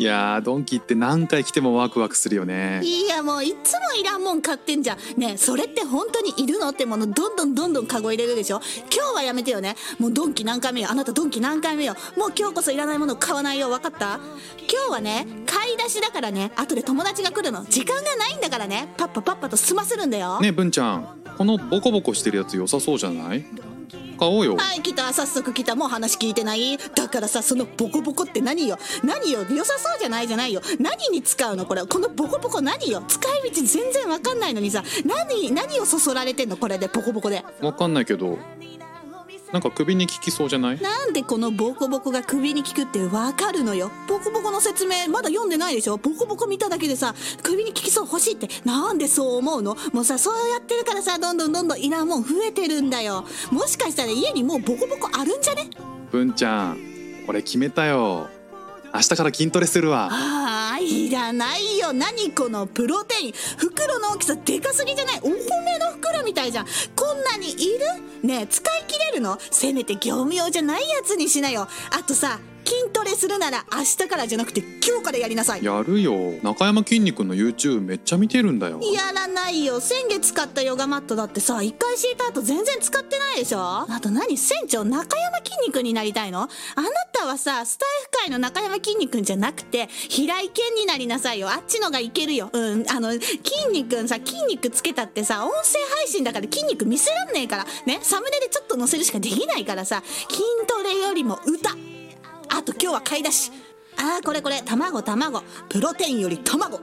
いやードンキって何回来てもワクワクするよね。いやもういつもいらんもん買ってんじゃん。ねえそれって本当にいるの？ってものどんどんどんどんカゴ入れるでしょ？今日はやめてよね。もうドンキ何回目よ。あなたドンキ何回目よ。もう今日こそいらないもの買わないよ。分かった？今日はね買い出しだからね。後で友達が来るの。時間がないんだからね。パッパパッパと済ませるんだよ。ねえ文ちゃん。このボコボコしてるやつ良さそうじゃない？買おうよ。はい来た。早速来た。もう話聞いてない？だからさそのボコボコって何よ？何よ？良さそうじゃないじゃないよ。何に使うのこれ？このボコボコ何よ？使い道全然わかんないのにさ。何何をそそられてんの？これでボコボコで。わかんないけどなんか首に効きそうじゃない？なんでこのボコボコが首に効くってわかるのよ。ボコボコの説明まだ読んでないでしょ？ボコボコ見ただけでさ首に効きそう欲しいってなんでそう思うの？もうさそうやってるからさどんどんどんどんいらんもん増えてるんだよ。もしかしたら家にもうボコボコあるんじゃね？文ちゃん俺決めたよ。明日から筋トレするわ。あーいらないよ。何このプロテイン。袋の大きさでかすぎじゃない？お米みたいじゃん。こんなにいる？ねえ使い切れるの？せめて業務用じゃないやつにしなよ。あとさ筋トレするなら明日からじゃなくて今日からやりなさい。やるよ。中山きんに君の YouTube めっちゃ見てるんだよ。やらないよ。先月買ったヨガマットだってさ一回敷いた後全然使ってないでしょ？あと何？船長中山きんに君になりたいの？あなたはさスタイフ界の中山きんに君じゃなくて平井堅になりなさいよ。あっちのがいけるよ。うんあの筋肉さ筋肉つけたってさ音声配信だから筋肉見せらんねえから。ね？サムネでちょっと載せるしかできないからさ筋トレよりも歌あと今日は買い出し。あーこれこれ。卵卵。プロテインより卵。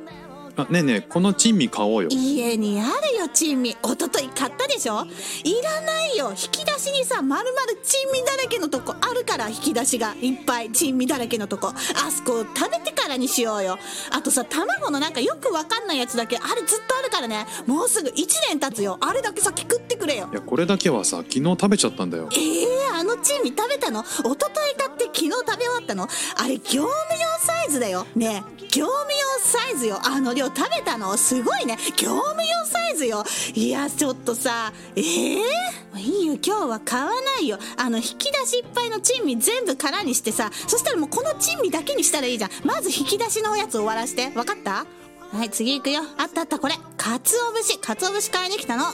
あねえねえこの珍味買おうよ。家にあるよ珍味。一昨日買ったでしょ？いらないよ引き出しにさまるまる珍味だらけのとこ。あるから引き出しがいっぱい珍味だらけのとこ。あそこ食べてからにしようよ。あとさ卵のなんかよくわかんないやつだけ。あれずっとあるからね。もうすぐ1年経つよ。あれだけ先食ってくれよ。いやこれだけはさ昨日食べちゃったんだよ。えー、あの珍味食べたの？一昨日買って昨日食べ終わったの？あれ業務用サイズだよ。ね業務用サイズよ。あの量食べたの？すごいね。業務用サイズよ。いやちょっとさえー、いいよ。今日は買わないよ。あの引き出しいっぱいの珍味全部空にしてさそしたらもうこの珍味だけにしたらいいじゃん。まず引き出しのおやつ終わらして。分かった？はい次行くよ。あったあったこれ。かつお節。かつお節買いに来たの。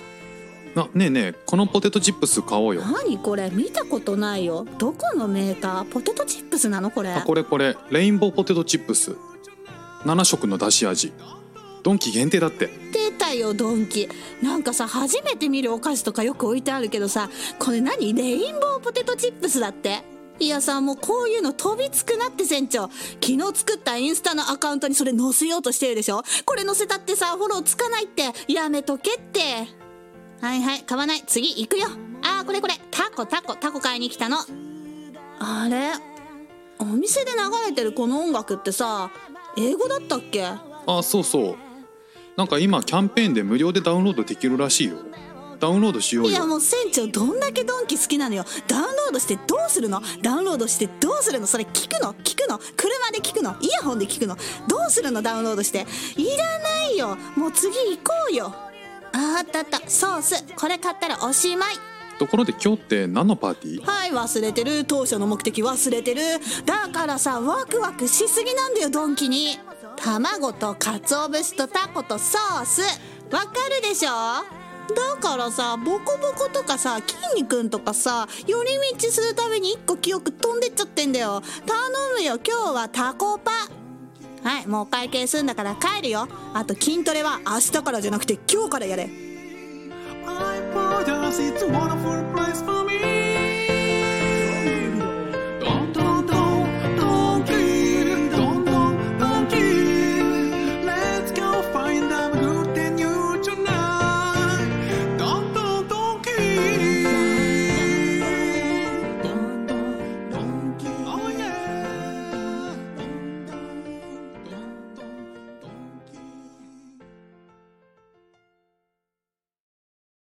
あねえねえこのポテトチップス買おうよ。何これ？見たことないよ。どこのメーカー？ポテトチップスなのこれ？あこれこれ。レインボーポテトチップス。7色の出し味。ドンキ限定だって。出たよドンキ。なんかさ初めて見るお菓子とかよく置いてあるけどさこれ何？レインボーポテトチップスだって。いやさもうこういうの飛びつくなって船長。昨日作ったインスタのアカウントにそれ載せようとしてるでしょ？これ載せたってさフォローつかないって。やめとけってはいはい買わない。次行くよ。あーこれこれ。タコタコタコ買いに来たの。あれ？お店で流れてるこの音楽ってさ英語だったっけ？あそうそう。なんか今キャンペーンで無料でダウンロードできるらしいよ。ダウンロードしようよ。いやもう船長どんだけドンキ好きなのよ。ダウンロードしてどうするの？ダウンロードしてどうするの？それ聞くの？聞くの？車で聞くの？イヤホンで聞くの？どうするの？ダウンロードして。いらないよ。もう次行こうよああったあった。ソース。これ買ったらおしまい。ところで今日って何のパーティー？はい忘れてる。当初の目的忘れてる。だからさワクワクしすぎなんだよドンキに。卵と鰹節とタコとソース。わかるでしょ？だからさボコボコとかさ筋肉とかさ寄り道するために1個記憶飛んでっちゃってんだよ。頼むよ今日はタコパはいもうお会計すんだから帰るよ。あと筋トレは明日からじゃなくて今日からやれ。